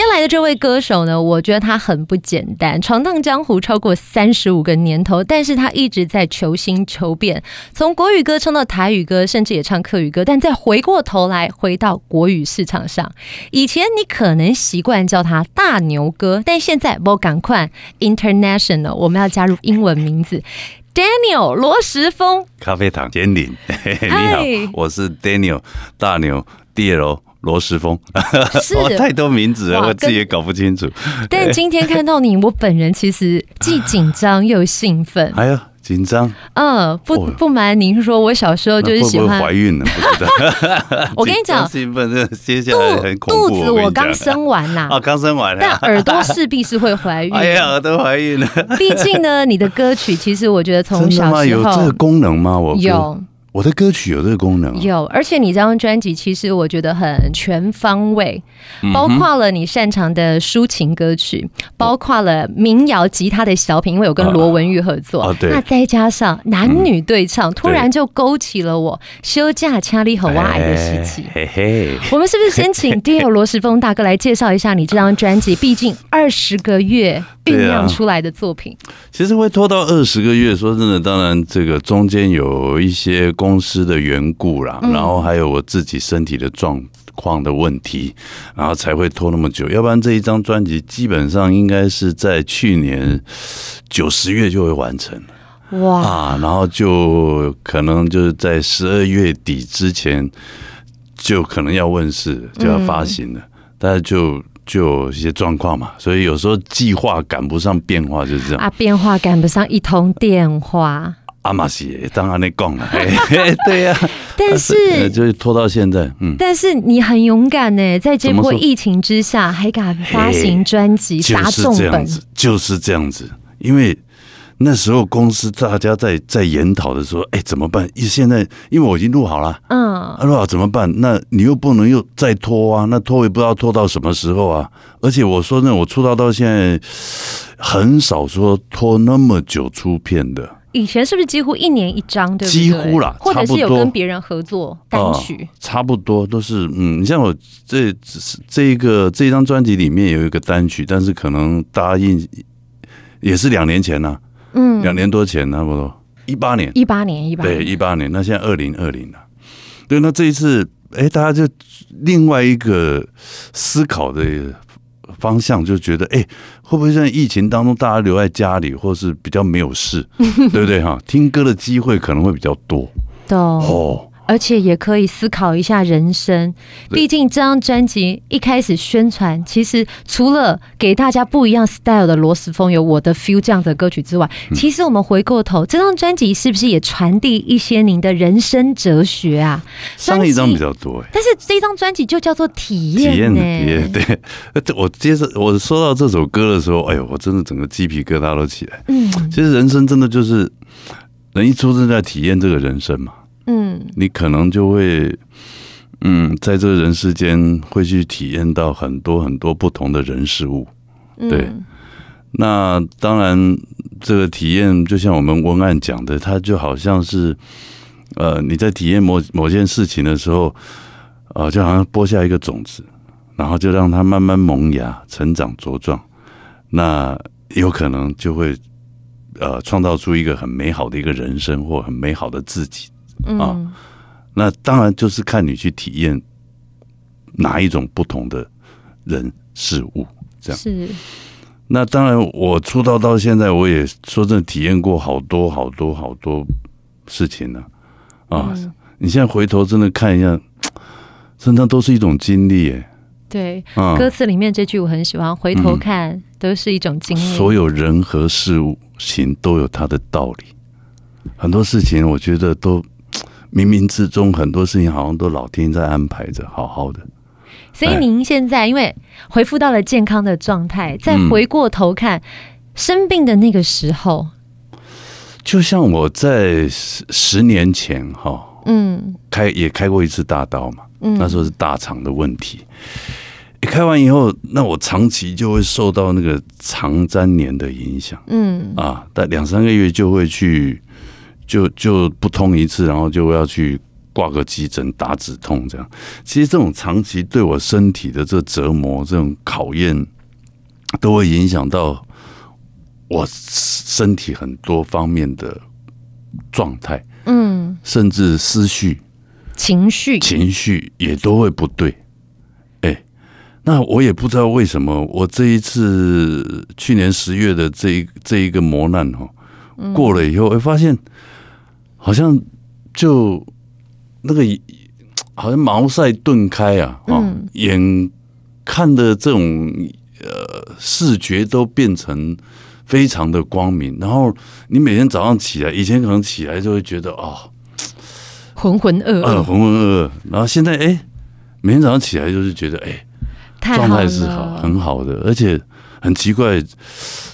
接下来的这位歌手呢，我觉得他很不简单，闯荡江湖超过三十五个年头，但是他一直在求新求变，从国语歌唱到台语歌，甚至也唱客语歌，但再回过头来回到国语市场上。以前你可能习惯叫他大牛哥，但现在不赶快 international，我们要加入英文名字，Daniel 罗时峰，咖啡糖煎饼，你好，我是 Daniel 大牛 DL。罗时丰，是 太多名字了，我自己也搞不清楚。但今天看到你，我本人其实既紧张又兴奋。哎呀，紧张。嗯，不不瞒您说，我小时候就是喜欢怀孕了，不知道。我跟你讲，兴奋，接下来很恐怖。肚子我刚生完呐，啊，刚生完。但耳朵势必是会怀孕。哎呀，耳朵怀孕了。毕竟呢，你的歌曲其实我觉得从小时候有这个功能吗？我有。我的歌曲有这个功能，有，而且你这张专辑其实我觉得很全方位，包括了你擅长的抒情歌曲，包括了民谣吉他的小品，因为有跟罗文玉合作，那再加上男女对唱，突然就勾起了我休假掐里和我爱的时期。嘿嘿，我们是不是先请 DL 罗时峰大哥来介绍一下你这张专辑？毕竟二十个月 酝酿出来的作品，其实会拖到二十个月，说真的，当然这个中间有一些。公司的缘故啦，然后还有我自己身体的状况的问题，然后才会拖那么久。要不然这一张专辑基本上应该是在去年九十月就会完成哇啊，然后就可能就是在十二月底之前就可能要问世，就要发行了。但是就就有一些状况嘛，所以有时候计划赶不上变化，就是这样啊，变化赶不上一通电话。阿玛西当然你讲了，对呀，但是就是拖到现在，嗯，但是你很勇敢呢，在这波疫情之下还敢发行专辑，砸重本，就是这样子。因为那时候公司大家在在研讨的时候，哎，怎么办？现在因为我已经录好了，嗯，录好怎么办？那你又不能又再拖啊？那拖也不知道拖到什么时候啊？而且我说呢我出道到现在很少说拖那么久出片的。以前是不是几乎一年一张？对不对？几乎啦，或者是有跟别人合作单曲，呃，差不多都是嗯。你像我这这一个这一张专辑里面有一个单曲，但是可能答应也是两年前呢，啊，嗯，两年多前差不多一八年，一八年，一八年，对，一八年。那现在二零二零了，对，那这一次哎，大家就另外一个思考的。方向就觉得，哎、欸，会不会在疫情当中，大家留在家里，或是比较没有事，对不对哈？听歌的机会可能会比较多，对哦。而且也可以思考一下人生，毕竟这张专辑一开始宣传，其实除了给大家不一样 style 的罗斯风有我的 feel 这样的歌曲之外，其实我们回过头，这张专辑是不是也传递一些您的人生哲学啊？上一张比较多，但是这张专辑就叫做体验，体验，体验。对，我接着我说到这首歌的时候，哎呦，我真的整个鸡皮疙瘩都起来。嗯，其实人生真的就是人一出生在体验这个人生嘛。嗯，你可能就会，嗯，在这个人世间会去体验到很多很多不同的人事物，对。嗯、那当然，这个体验就像我们文案讲的，它就好像是，呃，你在体验某某件事情的时候，呃，就好像播下一个种子，然后就让它慢慢萌芽、成长、茁壮，那有可能就会，呃，创造出一个很美好的一个人生或很美好的自己。啊、哦，那当然就是看你去体验哪一种不同的人事物，这样是。那当然，我出道到现在，我也说真的体验过好多好多好多事情呢。啊，嗯、你现在回头真的看一下，真的都是一种经历耶。对，嗯、歌词里面这句我很喜欢，回头看都是一种经历。所有人和事物行都有它的道理，很多事情我觉得都。冥冥之中，很多事情好像都老天在安排着，好好的。所以您现在因为恢复到了健康的状态，再回过头看生病的那个时候，就像我在十十年前哈，嗯，开也开过一次大刀嘛，嗯，那时候是大肠的问题。一开完以后，那我长期就会受到那个肠粘连的影响。嗯啊，但两三个月就会去，就就不通一次，然后就要去挂个急诊打止痛这样。其实这种长期对我身体的这折磨、这种考验，都会影响到我身体很多方面的状态。嗯，甚至思绪、情绪、情绪也都会不对。那我也不知道为什么，我这一次去年十月的这一这一个磨难哈，过了以后，会发现好像就那个好像茅塞顿开啊，嗯，眼看的这种呃视觉都变成非常的光明，然后你每天早上起来，以前可能起来就会觉得啊，浑浑噩噩，嗯，浑浑噩噩，然后现在哎，每天早上起来就是觉得哎。状态是好，很好的，而且很奇怪，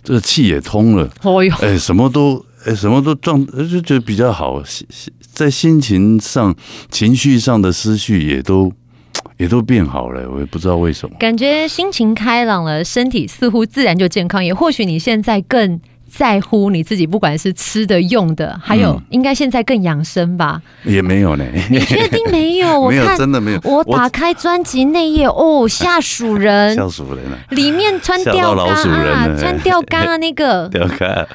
这个气也通了。哎，什么都哎，什么都状，就觉得比较好。心在心情上、情绪上的思绪也都也都变好了。我也不知道为什么，感觉心情开朗了，身体似乎自然就健康。也或许你现在更。在乎你自己，不管是吃的、用的，还有应该现在更养生吧？也没有呢。你确定没有？我看，真的没有。我打开专辑内页，哦，吓鼠人，吓鼠人啊。里面穿吊嘎啊，穿吊嘎啊，那个吊嘎，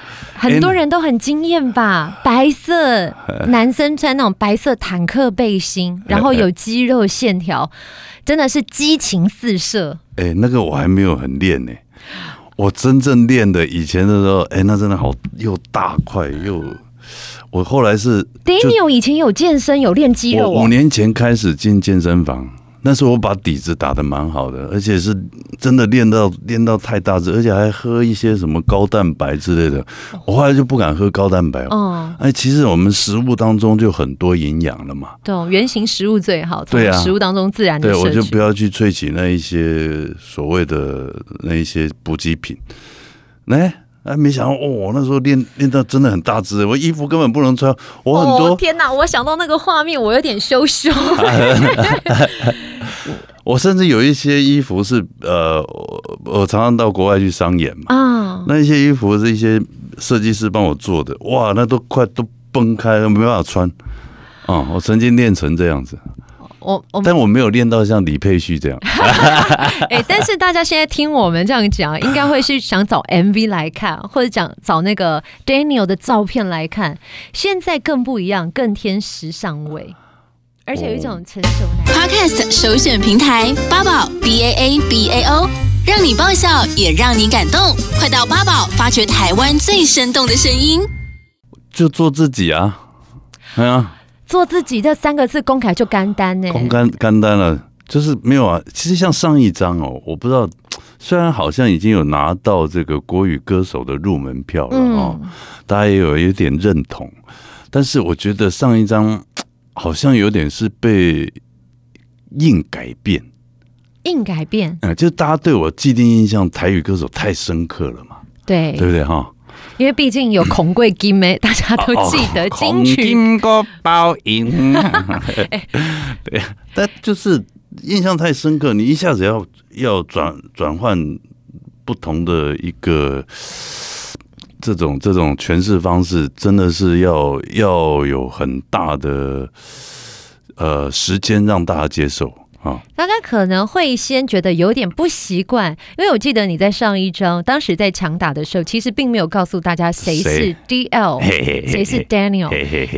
很多人都很惊艳吧？白色男生穿那种白色坦克背心，然后有肌肉线条，真的是激情四射。哎，那个我还没有很练呢。我真正练的以前的时候，哎、欸，那真的好又大块又。我后来是 Daniel 以前有健身有练肌肉，五年前开始进健身房。那时候我把底子打得蛮好的，而且是真的练到练到太大只，而且还喝一些什么高蛋白之类的。我后来就不敢喝高蛋白哦。哎，其实我们食物当中就很多营养了嘛。对，原型食物最好。对啊，食物当中自然的。对，我就不要去萃取那一些所谓的那一些补给品。来，哎，没想到哦，那时候练练到真的很大只，我衣服根本不能穿。我很多、哦、天哪！我想到那个画面，我有点羞羞。我甚至有一些衣服是呃，我常常到国外去商演嘛，啊，那一些衣服是一些设计师帮我做的，哇，那都快都崩开了，没办法穿。啊，我曾经练成这样子，我我，但我没有练到像李佩旭这样。哎，但是大家现在听我们这样讲，应该会是想找 MV 来看，或者讲找那个 Daniel 的照片来看。现在更不一样，更添时尚味。而且有一种成熟男。Podcast 首选平台八宝 B A A B A O，让你爆笑也让你感动，快到八宝发掘台湾最生动的声音。就做自己啊，哎呀，做自己这三个字公开就干单呢，公干干单了，就是没有啊。其实像上一张哦，我不知道，虽然好像已经有拿到这个国语歌手的入门票了哦，嗯、大家也有有点认同，但是我觉得上一张。好像有点是被硬改变，硬改变，嗯，就是大家对我既定印象，台语歌手太深刻了嘛，对，对不对哈？因为毕竟有孔贵金梅，大家都记得金曲。金歌包银，对，但就是印象太深刻，你一下子要要转转换不同的一个。这种这种诠释方式真的是要要有很大的呃时间让大家接受啊！大家可能会先觉得有点不习惯，因为我记得你在上一章当时在强打的时候，其实并没有告诉大家谁是 DL，谁是 Daniel，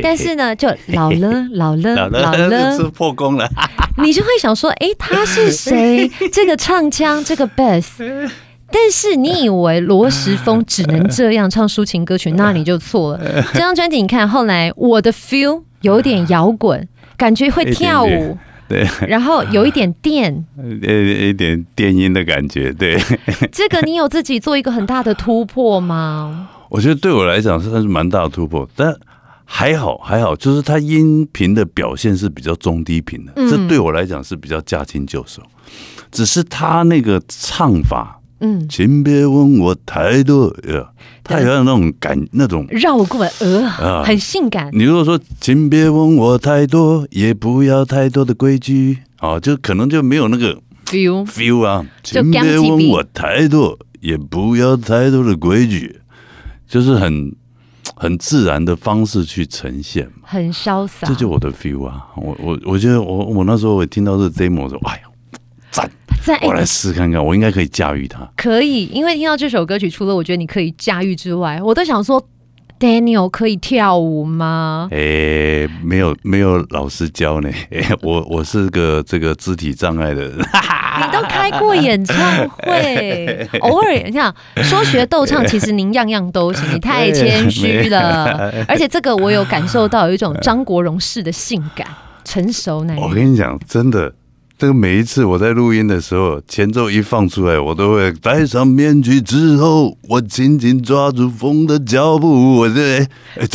但是呢，就老了老了 老了，老了是破功了，你就会想说，哎，他是谁？这个唱腔，这个 bass。但是你以为罗时丰只能这样唱抒情歌曲，那你就错了。这张专辑你看，后来我的 feel 有点摇滚，感觉会跳舞，对，然后有一点电，呃，一点电音的感觉，对。这个你有自己做一个很大的突破吗？我觉得对我来讲是算是蛮大的突破，但还好还好，就是它音频的表现是比较中低频的，嗯、这对我来讲是比较驾轻就熟。只是他那个唱法。嗯，请别问我太多呀，他有那种感，那种。绕过呃，啊，很性感。你如果说请别问我太多，也不要太多的规矩，啊，就可能就没有那个 feel feel 啊，请别问我太多，也不要太多的规矩，就是很很自然的方式去呈现，很潇洒，这就我的 feel 啊！我我我觉得我我那时候我听到这个 demo 的时候，哎呀，赞赞！我来试看看，我应该可以驾驭它。可以，因为听到这首歌曲，除了我觉得你可以驾驭之外，我都想说。Daniel 可以跳舞吗？哎、欸，没有没有老师教呢。欸、我我是个这个肢体障碍的人。你都开过演唱会，偶尔你想说学逗唱，其实您样样都行。你太谦虚了，而且这个我有感受到有一种张国荣式的性感、成熟男人。我跟你讲，真的。这个每一次我在录音的时候，前奏一放出来，我都会戴上面具之后，我紧紧抓住风的脚步。我这哎，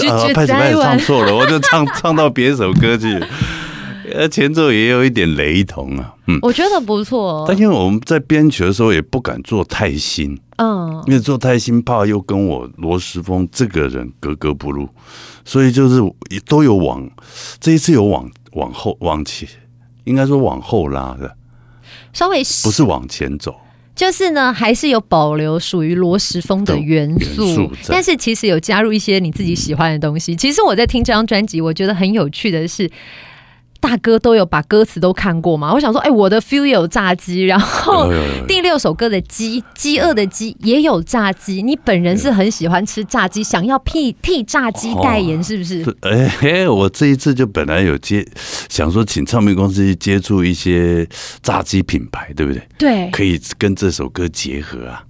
啊，拍子拍子唱错了，我就唱 唱到别首歌去。呃，前奏也有一点雷同啊。嗯，我觉得不错。但因为我们在编曲的时候也不敢做太新，嗯，因为做太新怕又跟我罗时丰这个人格格不入，所以就是都有往这一次有往往后往前。应该说往后拉的，稍微不是往前走，就是呢，还是有保留属于罗时峰的元素，元素，但是其实有加入一些你自己喜欢的东西。其实我在听这张专辑，我觉得很有趣的是。大哥都有把歌词都看过吗？我想说，哎、欸，我的 feel 有炸鸡，然后第六首歌的鸡，饥饿的鸡也有炸鸡。你本人是很喜欢吃炸鸡，想要替替炸鸡代言，是不是？哎、哦欸，我这一次就本来有接，想说请唱片公司去接触一些炸鸡品牌，对不对？对，可以跟这首歌结合啊。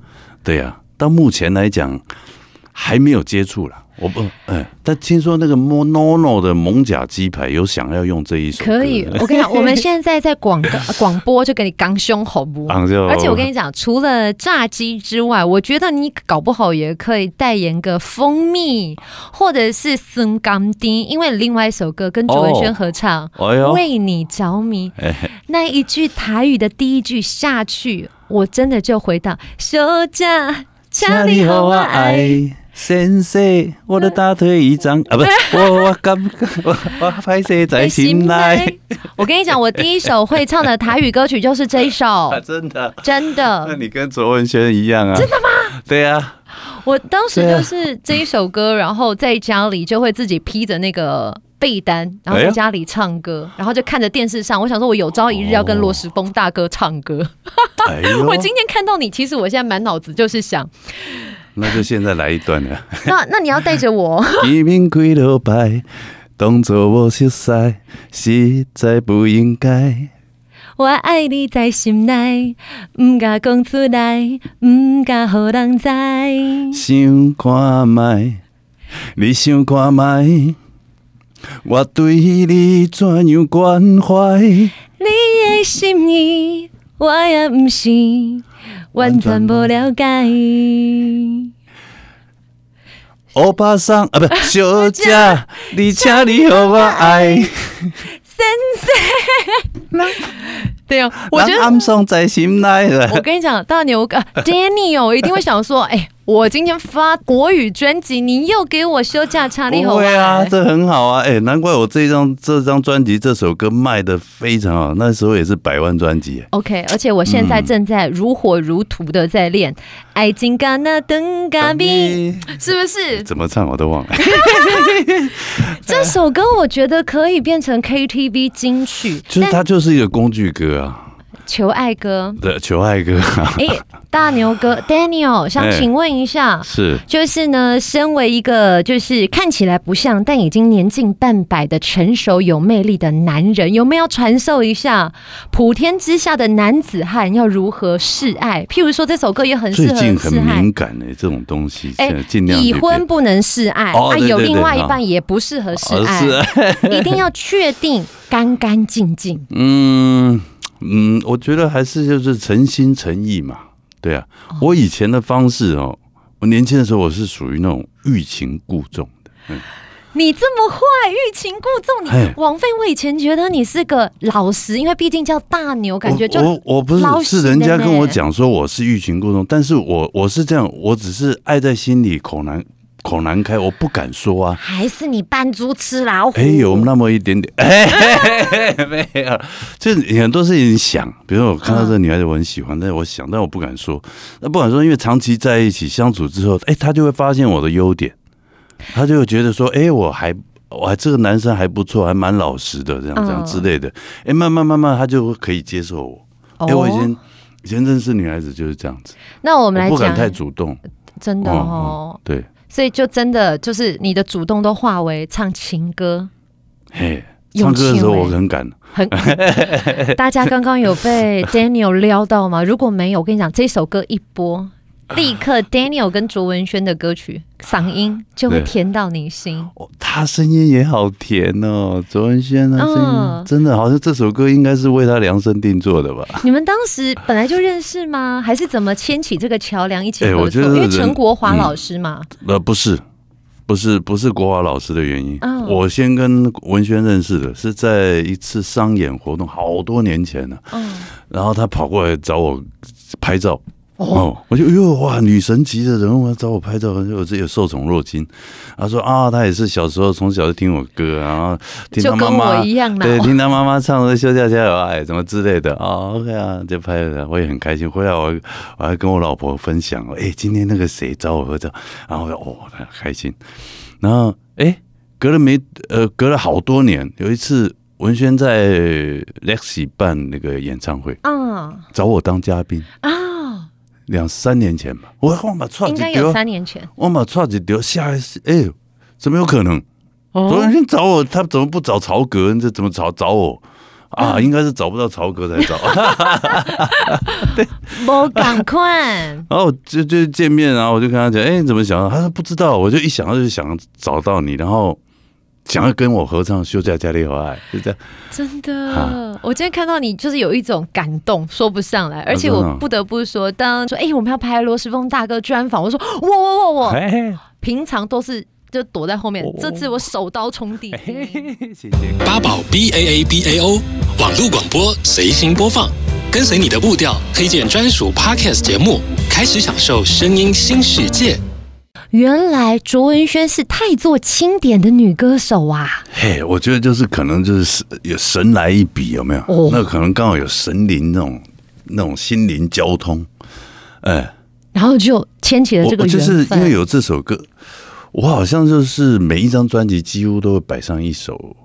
对啊，到目前来讲还没有接触了。我不哎，但听说那个 Monono 的蒙甲鸡排有想要用这一首，可以。我跟你讲，我们现在在广告广播就给你刚胸好不？而且我跟你讲，除了炸鸡之外，我觉得你搞不好也可以代言个蜂蜜，或者是森甘丁，因为另外一首歌跟卓文萱合唱，哦哎、为你着迷，那一句台语的第一句下去，我真的就回到休假，家里好爱。先生，我的大腿一张啊，不是我我感我我拍摄在心内。我跟你讲，我第一首会唱的台语歌曲就是这一首，啊、真的真的。那你跟卓文萱一样啊？真的吗？对啊，我当时就是这一首歌，然后在家里就会自己披着那个被单，然后在家里唱歌，然后就看着电视上。我想说，我有朝一日要跟罗时丰大哥唱歌。哎、我今天看到你，其实我现在满脑子就是想。那就现在来一段了。那那你要带着我。一面跪了拜，当作我熟悉，实在不应该。我爱你在心内，唔敢讲出来，唔敢让人知。想看觅，你想看觅，我对你怎样关怀？你的心意，我也唔是。完全不了解。欧巴桑啊，不，小姐，你请你和我爱。先生，对哦，我觉得暗爽在心内。我跟你讲，大牛哥，Daniel，我一定会想说，哎、欸。我今天发国语专辑，你又给我休假查理侯。对啊，这很好啊！哎、欸，难怪我这张这张专辑这首歌卖的非常好，那时候也是百万专辑。OK，而且我现在正在如火如荼的在练《爱情咖那登咖比》，是不是？怎么唱我都忘了。这首歌我觉得可以变成 KTV 金曲，就是它就是一个工具歌啊。求爱哥，对，求爱哥。哎、欸，大牛哥，Daniel，想请问一下，欸、是，就是呢，身为一个就是看起来不像，但已经年近半百的成熟有魅力的男人，有没有传授一下普天之下的男子汉要如何示爱？譬如说这首歌也很适合很敏感的、欸、这种东西，哎、欸，尽量已婚不能示爱，哦、啊，有另外一半也不适合示爱，哦、一定要确定干干净净。嗯。嗯，我觉得还是就是诚心诚意嘛，对啊。我以前的方式哦，我年轻的时候我是属于那种欲擒故纵的。嗯，你这么坏，欲擒故纵，你王菲，我以前觉得你是个老实，因为毕竟叫大牛，感觉就我我不是是人家跟我讲说我是欲擒故纵，但是我我是这样，我只是爱在心里，口难口难开，我不敢说啊。还是你扮猪吃老虎？哎，有那么一点点，哎，没有，就是很多事情想，比如说我看到这个女孩子，我很喜欢，但是我想，但我不敢说。那不敢说，因为长期在一起相处之后，哎，他就会发现我的优点，他就会觉得说，哎，我还我还这个男生还不错，还蛮老实的，这样这样之类的。哎，慢慢慢慢，他就可以接受我。哎，我以前以前认识女孩子就是这样子。那我们来讲，不敢太主动，真的哦，对。所以就真的就是你的主动都化为唱情歌，嘿，唱歌的时候我很敢，很。大家刚刚有被 Daniel 撩到吗？如果没有，我跟你讲，这首歌一播。立刻，Daniel 跟卓文萱的歌曲嗓音就会甜到你心。哦，他声音也好甜哦，卓文萱的声音真的好像这首歌应该是为他量身定做的吧？你们当时本来就认识吗？还是怎么牵起这个桥梁一起合作？因为陈国华老师嘛。呃，不是，不是，不是国华老师的原因。我先跟文轩认识的是在一次商演活动，好多年前了。嗯，然后他跑过来找我拍照。哦，我就哟哇，女神级的人物找我拍照，我自己受宠若惊。他说啊，他也是小时候从小就听我歌，然后听他妈妈对，听他妈妈唱的《休假加油爱》什么之类的啊。OK 啊，就拍了，我也很开心。回来我我还跟我老婆分享，哎，今天那个谁找我合照，然后我说哦，很开心。然后哎，隔了没呃，隔了好多年，有一次文轩在 Lexi 办那个演唱会，啊，找我当嘉宾啊。两三年前吧，我我把串子丢，应该有三年前，我把串子丢下来，哎呦，怎么有可能？昨天、哦、找我，他怎么不找曹格？这怎么找找我啊？嗯、应该是找不到曹格才找。对，我赶快。然后就就见面，然后我就跟他讲，哎、欸，你怎么想到？他说不知道。我就一想到就想找到你，然后。想要跟我合唱《休假加油爱》，就这样。真的，哈我今天看到你，就是有一种感动，说不上来。而且我不得不说，当说哎、欸，我们要拍罗时丰大哥专访，我说我我我我，平常都是就躲在后面，哦、这次我手刀冲第一。谢谢。八宝 B A A B A O 网络广播随心播放，跟随你的步调，推荐专属 Podcast 节目，开始享受声音新世界。原来卓文萱是太座钦点的女歌手啊！嘿，我觉得就是可能就是有神来一笔，有没有？哦，那可能刚好有神灵那种那种心灵交通，哎，然后就牵起了这个。就是因为有这首歌，我好像就是每一张专辑几乎都会摆上一首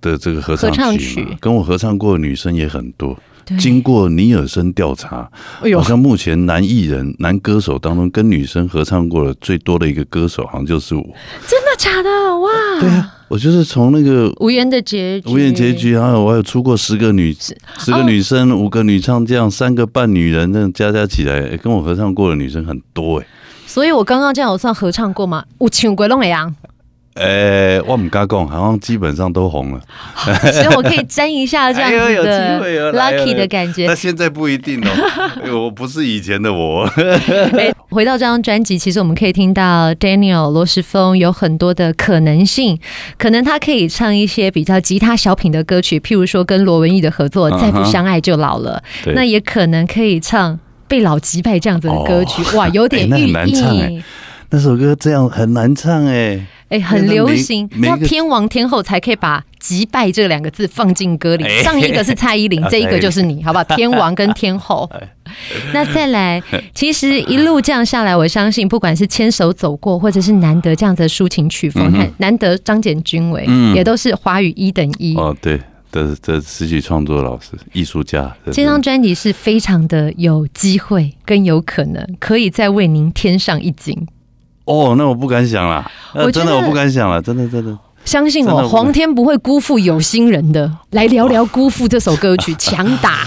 的这个合唱曲，跟我合唱过的女生也很多。经过尼尔森调查，好像目前男艺人、男歌手当中跟女生合唱过的最多的一个歌手，好像就是我。真的假的？哇！对啊，我就是从那个无言的结局，无言结局，还有我还有出过十个女十个女生，五个女唱将，三个半女人，这样加加起来，跟我合唱过的女生很多哎。所以我刚刚这样，我算合唱过吗？我请鬼龙阳。诶、欸，我唔敢讲，好像基本上都红了，所以我可以沾一下这样子的 lucky 的感觉。那现在不一定哦，我不是以前的我。欸、回到这张专辑，其实我们可以听到 Daniel 罗时峰有很多的可能性，可能他可以唱一些比较吉他小品的歌曲，譬如说跟罗文玉的合作《uh 再不相爱就老了》，对。那也可能可以唱《被老击败》这样子的歌曲。哦、哇，有点寓意、欸、那首歌这样很难唱哎、欸。哎，很流行，要天王天后才可以把“击败”这两个字放进歌里。上一个是蔡依林，这一个就是你，好不好？天王跟天后。那再来，其实一路这样下来，我相信不管是牵手走过，或者是难得这样的抒情曲风，看难得张简君伟，也都是华语一等一。哦，对，的的词曲创作老师、艺术家。这张专辑是非常的有机会，跟有可能可以再为您添上一金。哦，那我不敢想了，我真的我不敢想了，真的真的。相信我，皇天不会辜负有心人的。来聊聊《辜负》这首歌曲，强打。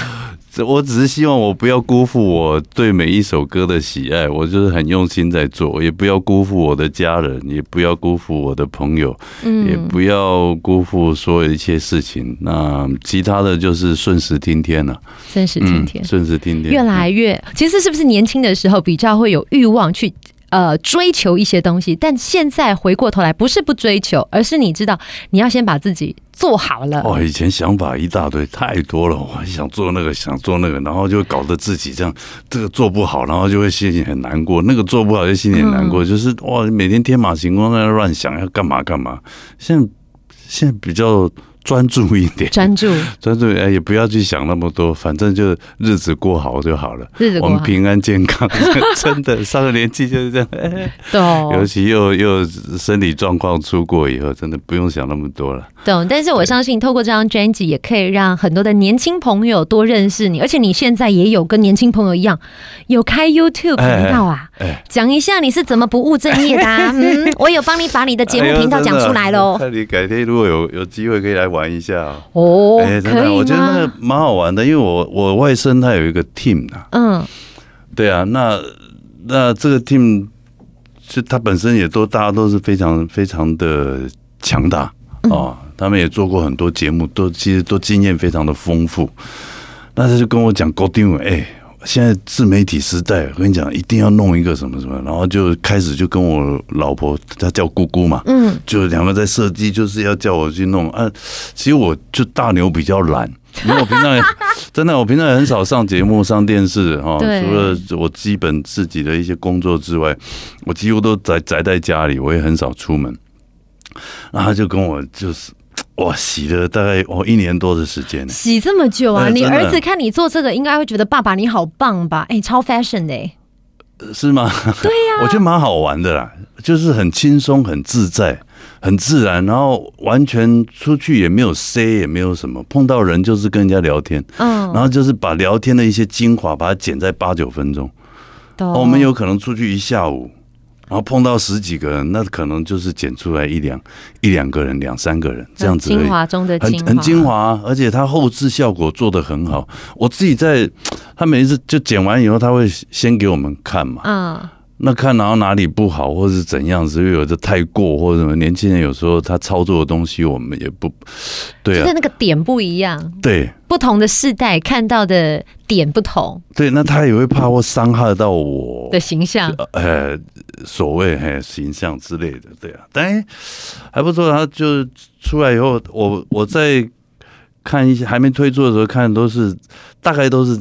这我只是希望我不要辜负我对每一首歌的喜爱，我就是很用心在做，也不要辜负我的家人，也不要辜负我的朋友，嗯，也不要辜负所有一切事情。那其他的就是顺时听天了，顺时听天，顺时听天。越来越，其实是不是年轻的时候比较会有欲望去？呃追求一些东西，但现在回过头来，不是不追求，而是你知道你要先把自己做好了。哦，以前想法一大堆，太多了，我想做那个，想做那个，然后就搞得自己这样，这个做不好，然后就会心里很难过；那个做不好就心里很难过，嗯、就是哇，每天天马行空在那乱想要干嘛干嘛。现在现在比较。专注一点，专注，专注，哎，也不要去想那么多，反正就日子过好就好了。日子过好，我们平安健康，真的上了年纪就是这样。懂，尤其又又身体状况出过以后，真的不用想那么多了。懂，但是我相信透过这张专辑，也可以让很多的年轻朋友多认识你。而且你现在也有跟年轻朋友一样，有开 YouTube 频道啊。讲一下你是怎么不务正业的？嗯，我有帮你把你的节目频道讲出来喽。那你改天如果有有机会可以来玩一下哦。哎，真的，我觉得那个蛮好玩的，因为我我外甥他有一个 team 的。嗯，对啊，那那这个 team 是他本身也都大家都是非常非常的强大哦。他们也做过很多节目，都其实都经验非常的丰富。那他就跟我讲，高定伟，哎，现在自媒体时代，我跟你讲，一定要弄一个什么什么，然后就开始就跟我老婆，她叫姑姑嘛，嗯，就两个在设计，就是要叫我去弄啊。其实我就大牛比较懒，因为我平常 真的，我平常也很少上节目、上电视哈，除了我基本自己的一些工作之外，我几乎都宅宅在家里，我也很少出门。然后他就跟我就是。哇，洗了大概哦一年多的时间，洗这么久啊！你儿子看你做这个，应该会觉得爸爸你好棒吧？哎，超 fashion 的，是吗？对呀，我觉得蛮好玩的啦，就是很轻松、很自在、很自然，然后完全出去也没有 say，也没有什么，碰到人就是跟人家聊天，嗯，然后就是把聊天的一些精华，把它剪在八九分钟。我们有可能出去一下午。然后碰到十几个人，那可能就是剪出来一两一两个人、两三个人这样子，精华中的精华，很很精华，而且它后置效果做得很好。我自己在，他每一次就剪完以后，他会先给我们看嘛。嗯。那看然后哪里不好，或是怎样子，因为有的太过或者什么，年轻人有时候他操作的东西我们也不对啊，就是那个点不一样，对，不同的世代看到的点不同，对，那他也会怕或伤害到我的形象，呃，所谓嘿形象之类的，对啊，但还不错，他就出来以后，我我在看一些还没推出的时候看都是大概都是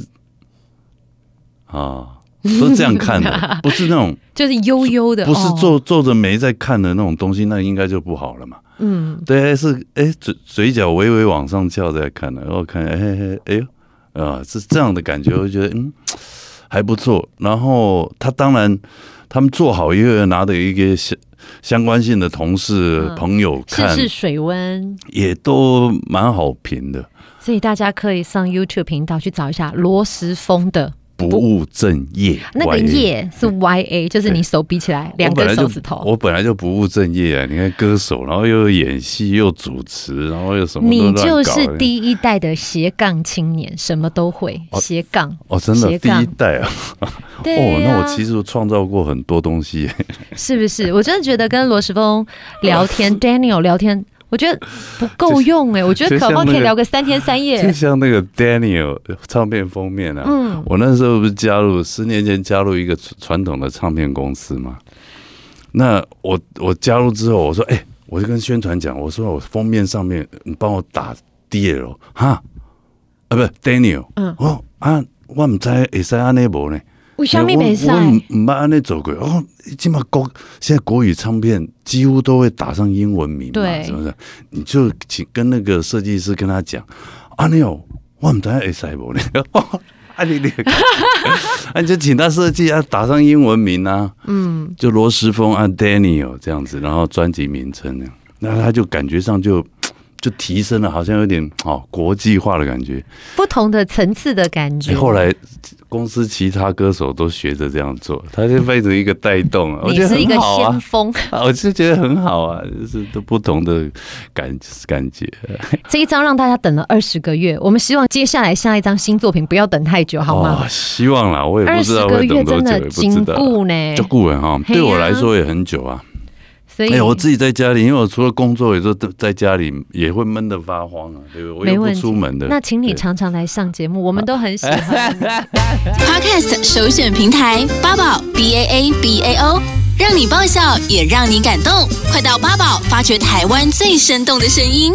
啊。都这样看的，不是那种就是悠悠的，不是皱皱着眉在看的那种东西，那应该就不好了嘛。嗯，对，是哎嘴嘴角微微往上翘在看的，然后看哎哎哎呦啊，是这样的感觉，我觉得嗯还不错。然后他当然他们做好以后拿的一个相相关性的同事、嗯、朋友看，试试水温也都蛮好评的。所以大家可以上 YouTube 频道去找一下罗时丰的。不务正业，那个业是 Y A，就是你手比起来两根手指头。我本来就不务正业啊！你看歌手，然后又演戏，又主持，然后又什么？你就是第一代的斜杠青年，什么都会斜杠哦，真的第一代啊！哦，那我其实创造过很多东西，是不是？我真的觉得跟罗时丰聊天，Daniel 聊天。我觉得不够用哎，我觉得可能可以聊个三天三夜。就像那个 Daniel 唱片封面啊，嗯，我那时候不是加入十年前加入一个传统的唱片公司嘛？那我我加入之后，我说哎，我就跟宣传讲，我说我封面上面你帮我打 DL 哈啊，不是 Daniel，嗯，哦啊，我唔知会使安尼无呢。为什么没赛？我唔捌安尼做过哦。起码国现在国语唱片几乎都会打上英文名嘛，对是不是？你就请跟那个设计师跟他讲，啊，你有我唔知会使无呢？啊你你，啊 你就请他设计啊，打上英文名啊，嗯，就罗时丰啊，Daniel 这样子，然后专辑名称呢，那他就感觉上就。就提升了，好像有点哦国际化的感觉，不同的层次的感觉。后来公司其他歌手都学着这样做，他就变成一个带动啊。你是一个先锋，我就觉得很好啊，就是都不同的感感觉。这一张让大家等了二十个月，我们希望接下来下一张新作品不要等太久，好吗？希望啦，我也不知道会等多久，也不知道。就顾问哈，对我来说也很久啊。哎、欸，我自己在家里，因为我除了工作，有时候在家里也会闷得发慌啊，对不对？我也不出门的。那请你常常来上节目，我们都很喜欢。Podcast 首选平台八宝 B A A B A O。让你爆笑也让你感动，快到八宝发掘台湾最生动的声音。